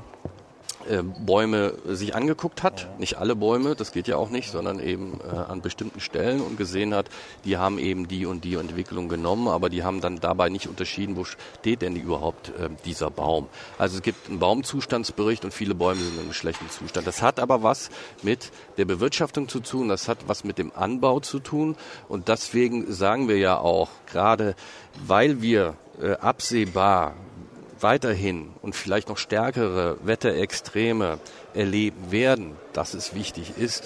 Bäume sich angeguckt hat, nicht alle Bäume, das geht ja auch nicht, sondern eben äh, an bestimmten Stellen und gesehen hat, die haben eben die und die Entwicklung genommen, aber die haben dann dabei nicht unterschieden, wo steht denn überhaupt äh, dieser Baum. Also es gibt einen Baumzustandsbericht und viele Bäume sind in einem schlechten Zustand. Das hat aber was mit der Bewirtschaftung zu tun, das hat was mit dem Anbau zu tun und deswegen sagen wir ja auch, gerade weil wir äh, absehbar weiterhin und vielleicht noch stärkere Wetterextreme erleben werden, dass es wichtig ist,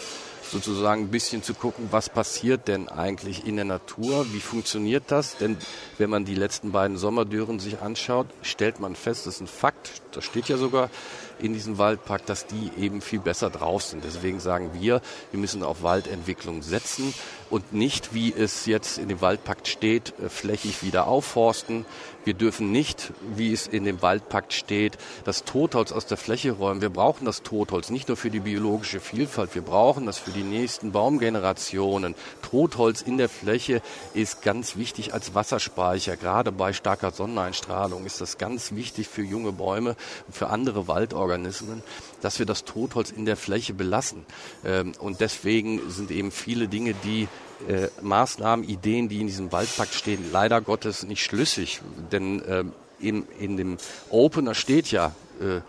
sozusagen ein bisschen zu gucken, was passiert denn eigentlich in der Natur, wie funktioniert das? Denn wenn man die letzten beiden Sommerdürren sich anschaut, stellt man fest, das ist ein Fakt, das steht ja sogar in diesem Waldpark, dass die eben viel besser drauf sind. Deswegen sagen wir, wir müssen auf Waldentwicklung setzen und nicht, wie es jetzt in dem Waldpakt steht, äh, flächig wieder aufforsten. Wir dürfen nicht, wie es in dem Waldpakt steht, das Totholz aus der Fläche räumen. Wir brauchen das Totholz nicht nur für die biologische Vielfalt, wir brauchen das für die nächsten Baumgenerationen. Totholz in der Fläche ist ganz wichtig als Wasserspeicher. Gerade bei starker Sonneneinstrahlung ist das ganz wichtig für junge Bäume und für andere Waldorganismen, dass wir das Totholz in der Fläche belassen. Ähm, und deswegen sind eben viele Dinge, die äh, Maßnahmen, Ideen, die in diesem Waldpakt stehen, leider Gottes nicht schlüssig. Denn äh, in, in dem Opener steht ja, äh,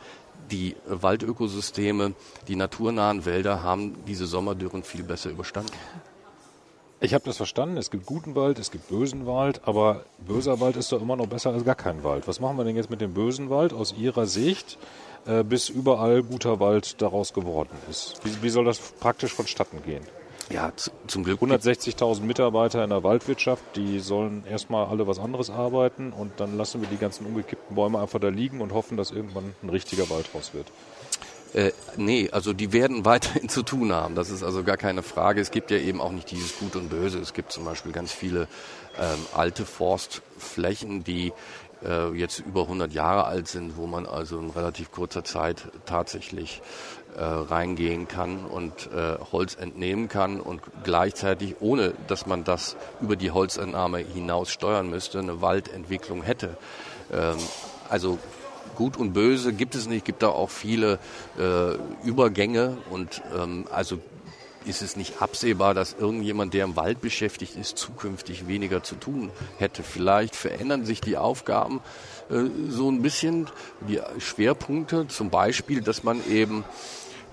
die Waldökosysteme, die naturnahen Wälder haben diese Sommerdürren viel besser überstanden. Ich habe das verstanden. Es gibt guten Wald, es gibt bösen Wald, aber böser Wald ist doch immer noch besser als gar kein Wald. Was machen wir denn jetzt mit dem bösen Wald aus Ihrer Sicht, äh, bis überall guter Wald daraus geworden ist? Wie, wie soll das praktisch vonstatten gehen? Ja, zum Glück. 160.000 Mitarbeiter in der Waldwirtschaft, die sollen erstmal alle was anderes arbeiten und dann lassen wir die ganzen umgekippten Bäume einfach da liegen und hoffen, dass irgendwann ein richtiger Wald raus wird. Äh, nee, also die werden weiterhin zu tun haben. Das ist also gar keine Frage. Es gibt ja eben auch nicht dieses Gut und Böse. Es gibt zum Beispiel ganz viele ähm, alte Forstflächen, die äh, jetzt über 100 Jahre alt sind, wo man also in relativ kurzer Zeit tatsächlich äh, reingehen kann und äh, Holz entnehmen kann und gleichzeitig, ohne dass man das über die Holzentnahme hinaus steuern müsste, eine Waldentwicklung hätte. Ähm, also Gut und Böse gibt es nicht, gibt da auch viele äh, Übergänge und ähm, also ist es nicht absehbar, dass irgendjemand, der im Wald beschäftigt ist, zukünftig weniger zu tun hätte. Vielleicht verändern sich die Aufgaben äh, so ein bisschen, die Schwerpunkte, zum Beispiel, dass man eben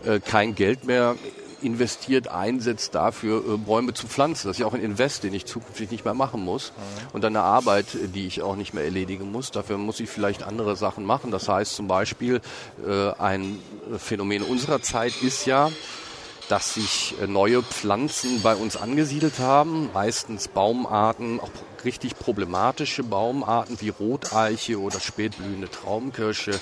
äh, kein Geld mehr investiert, einsetzt dafür, äh, Bäume zu pflanzen. Das ist ja auch ein Invest, den ich zukünftig nicht mehr machen muss. Mhm. Und eine Arbeit, die ich auch nicht mehr erledigen muss. Dafür muss ich vielleicht andere Sachen machen. Das heißt zum Beispiel, äh, ein Phänomen unserer Zeit ist ja, dass sich äh, neue Pflanzen bei uns angesiedelt haben, meistens Baumarten, auch richtig problematische Baumarten wie Roteiche oder spätblühende Traumkirsche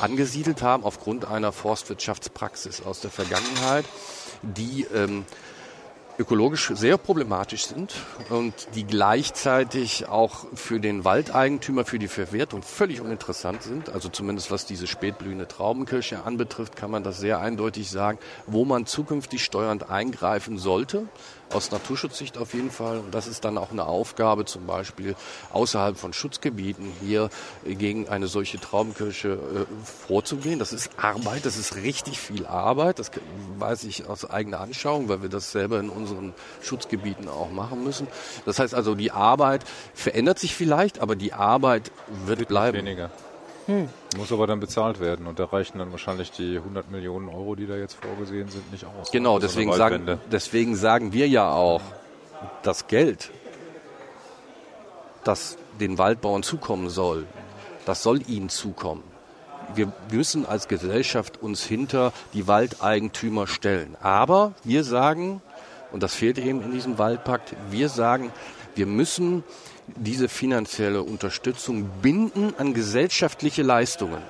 angesiedelt haben aufgrund einer Forstwirtschaftspraxis aus der Vergangenheit, die ähm, ökologisch sehr problematisch sind und die gleichzeitig auch für den Waldeigentümer, für die Verwertung völlig uninteressant sind. Also zumindest was diese spätblühende Traubenkirsche anbetrifft, kann man das sehr eindeutig sagen, wo man zukünftig steuernd eingreifen sollte aus Naturschutzsicht auf jeden Fall. Und das ist dann auch eine Aufgabe, zum Beispiel außerhalb von Schutzgebieten hier gegen eine solche Traubenkirsche äh, vorzugehen. Das ist Arbeit, das ist richtig viel Arbeit. Das weiß ich aus eigener Anschauung, weil wir das selber in unseren Schutzgebieten auch machen müssen. Das heißt also, die Arbeit verändert sich vielleicht, aber die Arbeit wird, wird bleiben. Weniger. Hm. Muss aber dann bezahlt werden und da reichen dann wahrscheinlich die 100 Millionen Euro, die da jetzt vorgesehen sind, nicht aus. Genau, deswegen sagen, deswegen sagen wir ja auch, das Geld, das den Waldbauern zukommen soll, das soll ihnen zukommen. Wir müssen als Gesellschaft uns hinter die Waldeigentümer stellen. Aber wir sagen, und das fehlt eben in diesem Waldpakt, wir sagen, wir müssen diese finanzielle Unterstützung binden an gesellschaftliche Leistungen.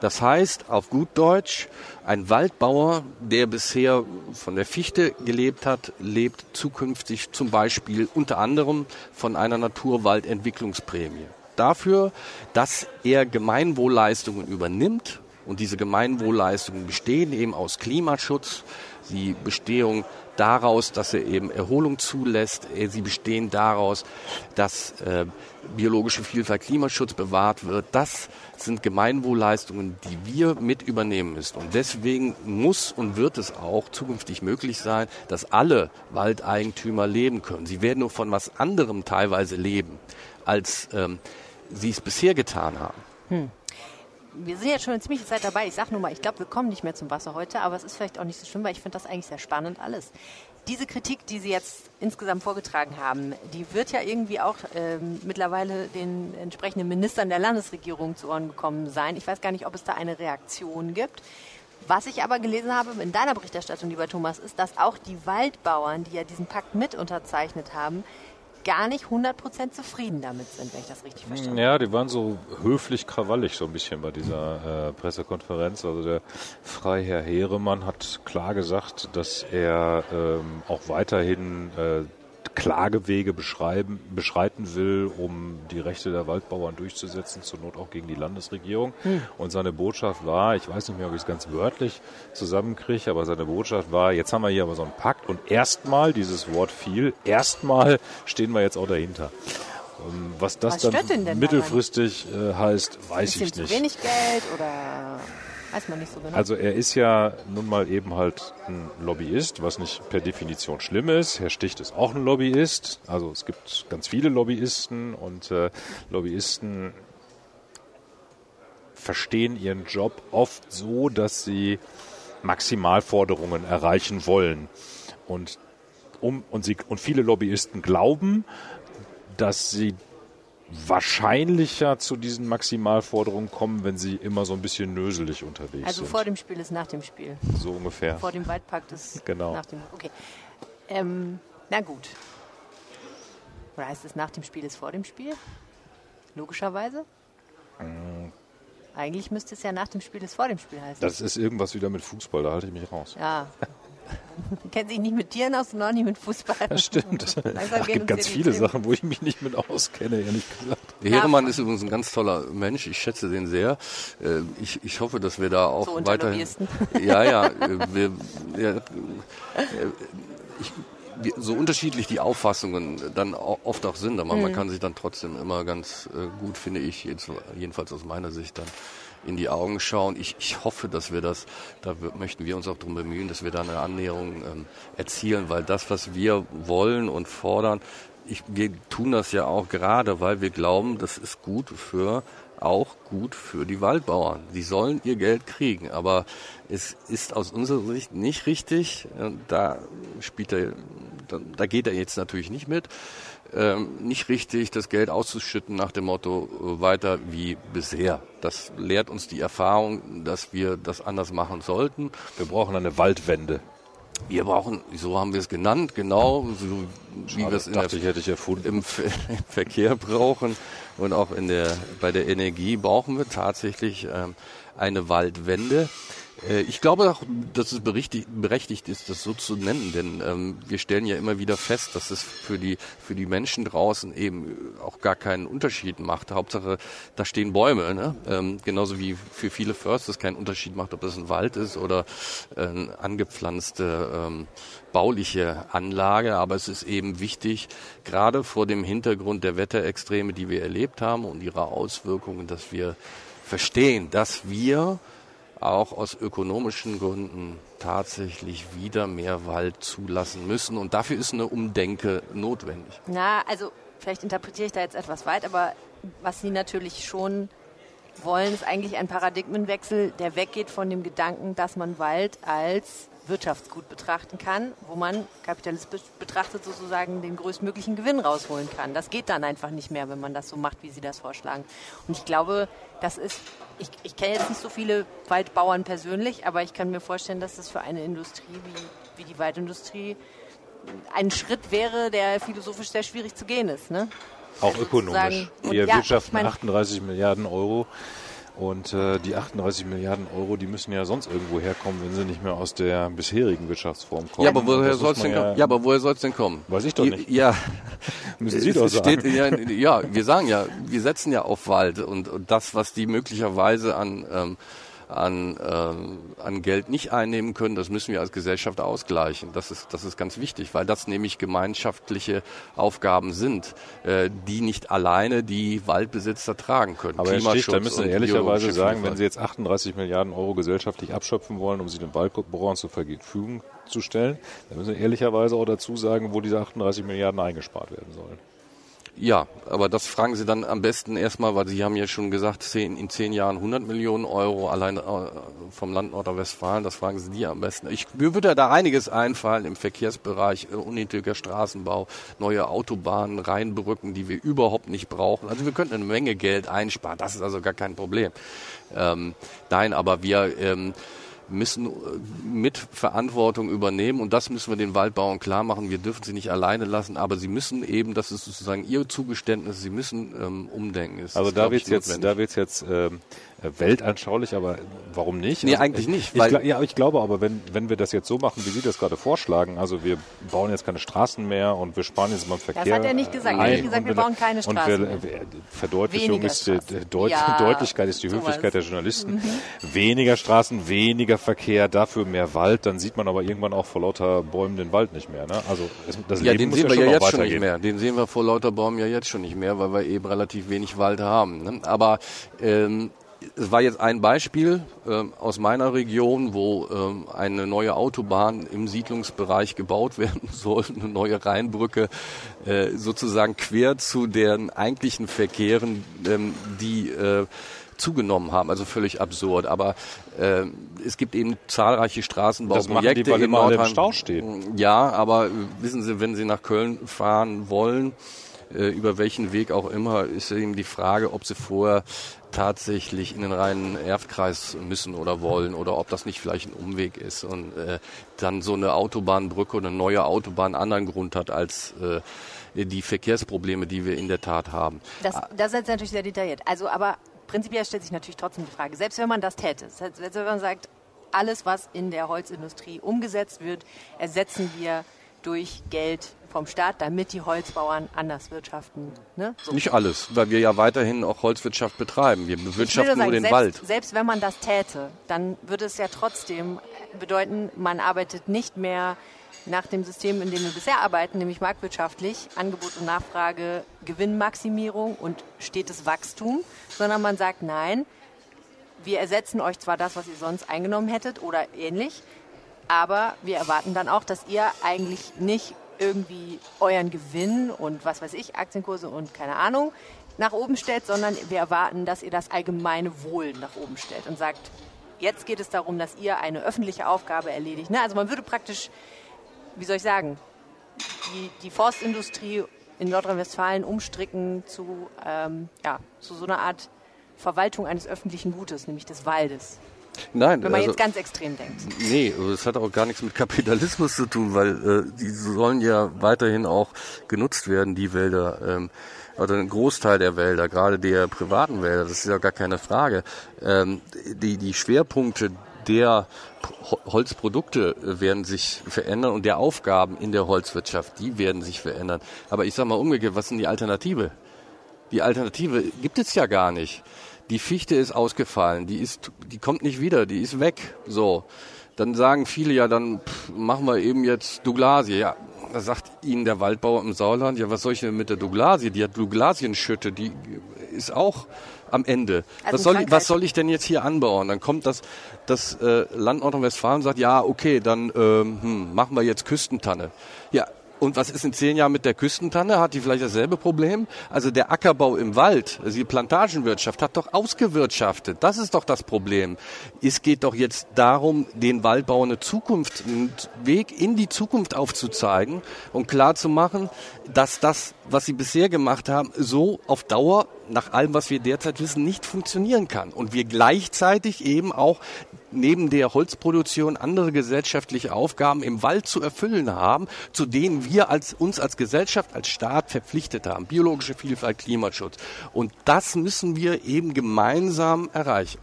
Das heißt, auf gut Deutsch, ein Waldbauer, der bisher von der Fichte gelebt hat, lebt zukünftig zum Beispiel unter anderem von einer Naturwaldentwicklungsprämie. Dafür, dass er Gemeinwohlleistungen übernimmt und diese Gemeinwohlleistungen bestehen eben aus Klimaschutz, die Bestehung daraus, dass er eben Erholung zulässt. Äh, sie bestehen daraus, dass äh, biologische Vielfalt, Klimaschutz bewahrt wird. Das sind Gemeinwohlleistungen, die wir mit übernehmen müssen. Und deswegen muss und wird es auch zukünftig möglich sein, dass alle Waldeigentümer leben können. Sie werden nur von was anderem teilweise leben, als ähm, sie es bisher getan haben. Hm wir sind jetzt schon eine ziemliche Zeit dabei. Ich sage nur mal, ich glaube, wir kommen nicht mehr zum Wasser heute, aber es ist vielleicht auch nicht so schlimm, weil ich finde das eigentlich sehr spannend alles. Diese Kritik, die Sie jetzt insgesamt vorgetragen haben, die wird ja irgendwie auch ähm, mittlerweile den entsprechenden Ministern der Landesregierung zu Ohren gekommen sein. Ich weiß gar nicht, ob es da eine Reaktion gibt. Was ich aber gelesen habe in deiner Berichterstattung, lieber Thomas, ist, dass auch die Waldbauern, die ja diesen Pakt mit unterzeichnet haben, gar nicht 100% zufrieden damit sind, wenn ich das richtig verstanden habe. Ja, die waren so höflich krawallig so ein bisschen bei dieser äh, Pressekonferenz. Also der Freiherr Heeremann hat klar gesagt, dass er ähm, auch weiterhin äh, Klagewege beschreiben, beschreiten will, um die Rechte der Waldbauern durchzusetzen, zur Not auch gegen die Landesregierung. Hm. Und seine Botschaft war, ich weiß nicht mehr, ob ich es ganz wörtlich zusammenkriege, aber seine Botschaft war, jetzt haben wir hier aber so einen Pakt und erstmal, dieses Wort fiel, erstmal stehen wir jetzt auch dahinter. Ähm, was das Was dann mittelfristig äh, heißt, weiß ich nicht. Zu wenig Geld oder Weiß man nicht so genau. Also er ist ja nun mal eben halt ein Lobbyist, was nicht per Definition schlimm ist. Herr Sticht ist auch ein Lobbyist. Also es gibt ganz viele Lobbyisten und äh, Lobbyisten verstehen ihren Job oft so, dass sie Maximalforderungen erreichen wollen. Und, um, und, sie, und viele Lobbyisten glauben, dass sie wahrscheinlicher zu diesen Maximalforderungen kommen, wenn sie immer so ein bisschen nöselig unterwegs also sind. Also vor dem Spiel ist nach dem Spiel. So ungefähr. Vor dem Waldpakt ist genau. nach dem Okay. Ähm, na gut. Oder heißt es nach dem Spiel ist vor dem Spiel? Logischerweise? Mhm. Eigentlich müsste es ja nach dem Spiel ist vor dem Spiel heißen. Das ist irgendwas wieder mit Fußball, da halte ich mich raus. Ja. kennt sich nicht mit Tieren aus und auch nicht mit Fußball. Das stimmt. Es gibt ganz viele Sachen, wo ich mich nicht mit auskenne, ehrlich gesagt. Der Heeremann ist übrigens ein ganz toller Mensch. Ich schätze den sehr. Äh, ich, ich hoffe, dass wir da auch so weiterhin. Ja, ja. Äh, wir, ja äh, ich, so unterschiedlich die Auffassungen dann oft auch sind, aber mhm. man kann sich dann trotzdem immer ganz gut, finde ich, jedenfalls aus meiner Sicht dann in die Augen schauen. Ich, ich hoffe, dass wir das, da möchten wir uns auch darum bemühen, dass wir da eine Annäherung ähm, erzielen, weil das, was wir wollen und fordern, ich, wir tun das ja auch gerade, weil wir glauben, das ist gut für auch gut für die Waldbauern. Sie sollen ihr Geld kriegen, aber es ist aus unserer Sicht nicht richtig. Da spielt er, da geht er jetzt natürlich nicht mit ähm, nicht richtig, das Geld auszuschütten nach dem Motto äh, weiter wie bisher. Das lehrt uns die Erfahrung, dass wir das anders machen sollten. Wir brauchen eine Waldwende. Wir brauchen, so haben wir es genannt, genau, so wie wir es in der, ich, im, im, Verkehr brauchen und auch in der, bei der Energie brauchen wir tatsächlich ähm, eine Waldwende. Äh, ich glaube auch, dass es berechtigt ist, das so zu nennen, denn ähm, wir stellen ja immer wieder fest, dass es für die, für die Menschen draußen eben auch gar keinen Unterschied macht. Hauptsache, da stehen Bäume, ne? ähm, genauso wie für viele Förster es keinen Unterschied macht, ob das ein Wald ist oder äh, angepflanzte ähm, bauliche Anlage, aber es ist eben wichtig, gerade vor dem Hintergrund der Wetterextreme, die wir erlebt haben und ihrer Auswirkungen, dass wir verstehen, dass wir auch aus ökonomischen Gründen tatsächlich wieder mehr Wald zulassen müssen. Und dafür ist eine Umdenke notwendig. Na, also vielleicht interpretiere ich da jetzt etwas weit, aber was Sie natürlich schon wollen, ist eigentlich ein Paradigmenwechsel, der weggeht von dem Gedanken, dass man Wald als Wirtschaftsgut betrachten kann, wo man kapitalistisch betrachtet sozusagen den größtmöglichen Gewinn rausholen kann. Das geht dann einfach nicht mehr, wenn man das so macht, wie Sie das vorschlagen. Und ich glaube, das ist, ich, ich kenne jetzt nicht so viele Waldbauern persönlich, aber ich kann mir vorstellen, dass das für eine Industrie wie, wie die Waldindustrie ein Schritt wäre, der philosophisch sehr schwierig zu gehen ist. Ne? Auch ökonomisch. Wir ja, wirtschaften ich mein, 38 Milliarden Euro und äh, die 38 Milliarden Euro, die müssen ja sonst irgendwo herkommen, wenn sie nicht mehr aus der bisherigen Wirtschaftsform kommen. Ja, aber woher soll es denn, ja, ja, aber woher soll's denn kommen? Weiß ich doch nicht. Ja, müssen Sie doch sagen. Steht, ja, ja, wir sagen ja, wir setzen ja auf Wald und, und das, was die möglicherweise an ähm, an, äh, an Geld nicht einnehmen können, das müssen wir als Gesellschaft ausgleichen. Das ist, das ist ganz wichtig, weil das nämlich gemeinschaftliche Aufgaben sind, äh, die nicht alleine die Waldbesitzer tragen können. Aber Herr Stich, da müssen Sie ehrlicherweise sagen, wenn Sie jetzt 38 Milliarden Euro gesellschaftlich abschöpfen wollen, um sie den Waldbauern zur Verfügung zu stellen, dann müssen Sie ehrlicherweise auch dazu sagen, wo diese 38 Milliarden eingespart werden sollen. Ja, aber das fragen Sie dann am besten erstmal, weil Sie haben ja schon gesagt, zehn, in zehn Jahren 100 Millionen Euro allein äh, vom Land Nordrhein-Westfalen. Das fragen Sie die am besten. Ich, mir würde da einiges einfallen im Verkehrsbereich, äh, unnötiger Straßenbau, neue Autobahnen, Rheinbrücken, die wir überhaupt nicht brauchen. Also wir könnten eine Menge Geld einsparen. Das ist also gar kein Problem. Ähm, nein, aber wir ähm, müssen äh, mit Verantwortung übernehmen und das müssen wir den Waldbauern klar machen. Wir dürfen sie nicht alleine lassen, aber sie müssen eben, das ist sozusagen ihr Zugeständnis, sie müssen ähm, umdenken. Ist, also da wird jetzt, da wird's jetzt ähm, äh, weltanschaulich, aber warum nicht? Nee, also, eigentlich nicht. Ich, ich, ja, ich glaube aber, wenn, wenn wir das jetzt so machen, wie Sie das gerade vorschlagen, also wir bauen jetzt keine Straßen mehr und wir sparen jetzt mal Verkehr. Das hat er nicht gesagt. Er hat gesagt, wir bauen keine Straßen und wir, Verdeutlichung ist die Deut ja, Deutlichkeit ist die Höflichkeit der Journalisten. Mhm. Weniger Straßen, weniger Verkehr, dafür mehr Wald, dann sieht man aber irgendwann auch vor lauter Bäumen den Wald nicht mehr. Ne? Also das ja, Leben den sehen ja wir ja jetzt schon nicht mehr. Den sehen wir vor lauter Bäumen ja jetzt schon nicht mehr, weil wir eben relativ wenig Wald haben. Ne? Aber ähm, es war jetzt ein Beispiel äh, aus meiner Region, wo ähm, eine neue Autobahn im Siedlungsbereich gebaut werden soll, eine neue Rheinbrücke, äh, sozusagen quer zu den eigentlichen Verkehren, ähm, die äh, zugenommen haben, also völlig absurd. Aber äh, es gibt eben zahlreiche Straßenbauprojekte die, in Nordrhein. Im Stau stehen. Ja, aber wissen Sie, wenn Sie nach Köln fahren wollen, äh, über welchen Weg auch immer, ist eben die Frage, ob sie vorher tatsächlich in den reinen Erfkreis müssen oder wollen oder ob das nicht vielleicht ein Umweg ist und äh, dann so eine Autobahnbrücke oder eine neue Autobahn einen anderen Grund hat als äh, die Verkehrsprobleme, die wir in der Tat haben. Das, das ist jetzt natürlich sehr detailliert. Also aber prinzipiell stellt sich natürlich trotzdem die Frage, selbst wenn man das täte, selbst wenn man sagt, alles, was in der Holzindustrie umgesetzt wird, ersetzen wir durch Geld vom Staat, damit die Holzbauern anders wirtschaften. Ne? So. Nicht alles, weil wir ja weiterhin auch Holzwirtschaft betreiben. Wir bewirtschaften nur sagen, den selbst, Wald. Selbst wenn man das täte, dann würde es ja trotzdem bedeuten, man arbeitet nicht mehr nach dem System, in dem wir bisher arbeiten, nämlich marktwirtschaftlich, Angebot und Nachfrage, Gewinnmaximierung und stetes Wachstum, sondern man sagt, nein, wir ersetzen euch zwar das, was ihr sonst eingenommen hättet oder ähnlich, aber wir erwarten dann auch, dass ihr eigentlich nicht irgendwie euren Gewinn und was weiß ich, Aktienkurse und keine Ahnung nach oben stellt, sondern wir erwarten, dass ihr das allgemeine Wohl nach oben stellt und sagt, jetzt geht es darum, dass ihr eine öffentliche Aufgabe erledigt. Ne? Also man würde praktisch, wie soll ich sagen, die, die Forstindustrie in Nordrhein-Westfalen umstricken zu, ähm, ja, zu so einer Art Verwaltung eines öffentlichen Gutes, nämlich des Waldes. Nein, wenn man also, jetzt ganz extrem denkt. Nee, das hat auch gar nichts mit Kapitalismus zu tun, weil äh, die sollen ja weiterhin auch genutzt werden, die Wälder. Ähm, oder ein Großteil der Wälder, gerade der privaten Wälder, das ist ja gar keine Frage. Ähm, die, die Schwerpunkte der Holzprodukte werden sich verändern und der Aufgaben in der Holzwirtschaft, die werden sich verändern. Aber ich sage mal umgekehrt, was ist die Alternative? Die Alternative gibt es ja gar nicht. Die Fichte ist ausgefallen, die ist, die kommt nicht wieder, die ist weg. So, dann sagen viele ja, dann pff, machen wir eben jetzt Douglasie. Ja, da sagt Ihnen der Waldbauer im Sauerland, ja, was soll ich denn mit der Douglasie? Die hat Douglasienschütte, die ist auch am Ende. Also was, soll, was soll ich denn jetzt hier anbauen? Dann kommt das, das äh, Land Nordrhein-Westfalen und sagt, ja, okay, dann ähm, hm, machen wir jetzt Küstentanne. Ja, und was ist in zehn Jahren mit der Küstentanne? Hat die vielleicht dasselbe Problem? Also der Ackerbau im Wald, also die Plantagenwirtschaft hat doch ausgewirtschaftet. Das ist doch das Problem. Es geht doch jetzt darum, den Waldbauern eine Zukunft, einen Weg in die Zukunft aufzuzeigen und klar zu machen, dass das, was sie bisher gemacht haben, so auf Dauer nach allem, was wir derzeit wissen, nicht funktionieren kann. Und wir gleichzeitig eben auch neben der Holzproduktion andere gesellschaftliche Aufgaben im Wald zu erfüllen haben, zu denen wir als, uns als Gesellschaft, als Staat verpflichtet haben. Biologische Vielfalt, Klimaschutz. Und das müssen wir eben gemeinsam erreichen.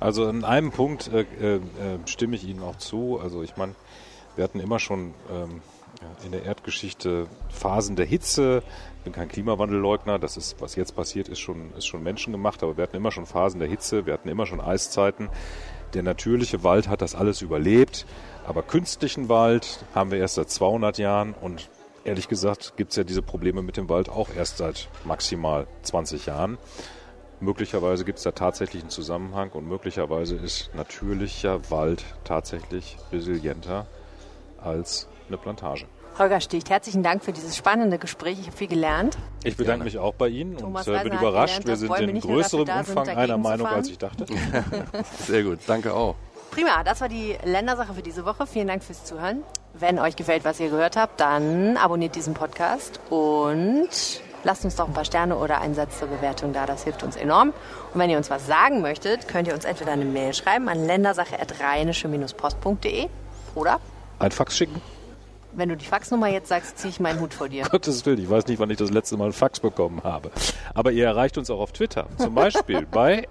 Also in einem Punkt äh, äh, stimme ich Ihnen auch zu. Also ich meine, wir hatten immer schon ähm, in der Erdgeschichte Phasen der Hitze. Ich bin kein Klimawandelleugner. Das ist, was jetzt passiert, ist schon, ist schon menschengemacht. Aber wir hatten immer schon Phasen der Hitze. Wir hatten immer schon Eiszeiten. Der natürliche Wald hat das alles überlebt. Aber künstlichen Wald haben wir erst seit 200 Jahren und ehrlich gesagt gibt es ja diese Probleme mit dem Wald auch erst seit maximal 20 Jahren. Möglicherweise gibt es da tatsächlich einen Zusammenhang und möglicherweise ist natürlicher Wald tatsächlich resilienter als eine Plantage. Holger Sticht, herzlichen Dank für dieses spannende Gespräch. Ich habe viel gelernt. Ich bedanke Gerne. mich auch bei Ihnen Thomas und äh, bin überrascht. Wir sind in größerem Umfang sind, einer Meinung, als ich dachte. Sehr gut, danke auch. Prima, das war die Ländersache für diese Woche. Vielen Dank fürs Zuhören. Wenn euch gefällt, was ihr gehört habt, dann abonniert diesen Podcast und lasst uns doch ein paar Sterne oder einen Satz zur Bewertung da. Das hilft uns enorm. Und wenn ihr uns was sagen möchtet, könnt ihr uns entweder eine Mail schreiben an ländersache.rheinische-post.de oder ein Fax schicken. Wenn du die Faxnummer jetzt sagst, ziehe ich meinen Hut vor dir. Gottes Willen, ich weiß nicht, wann ich das letzte Mal ein Fax bekommen habe. Aber ihr erreicht uns auch auf Twitter. Zum Beispiel bei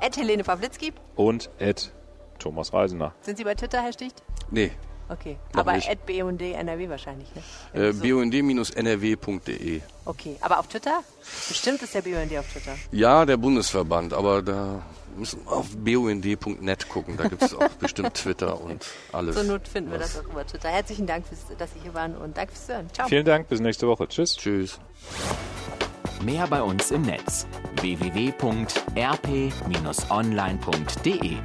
Ed Helene Pawlitzki und Ed Thomas Reisener. Sind Sie bei Twitter, Herr Sticht? Nee. Okay, aber nicht. at BUND NRW wahrscheinlich, ne? Äh, so. bund-nrw.de. Okay, aber auf Twitter? Bestimmt ist der BUND auf Twitter. Ja, der Bundesverband, aber da müssen auf bund.net gucken. Da gibt es auch bestimmt Twitter und alles. Zur Not finden wir das auch über Twitter. Herzlichen Dank, fürs, dass Sie hier waren und danke fürs Hören. Ciao. Vielen Dank, bis nächste Woche. Tschüss. Tschüss. Mehr bei uns im Netz www.rp-online.de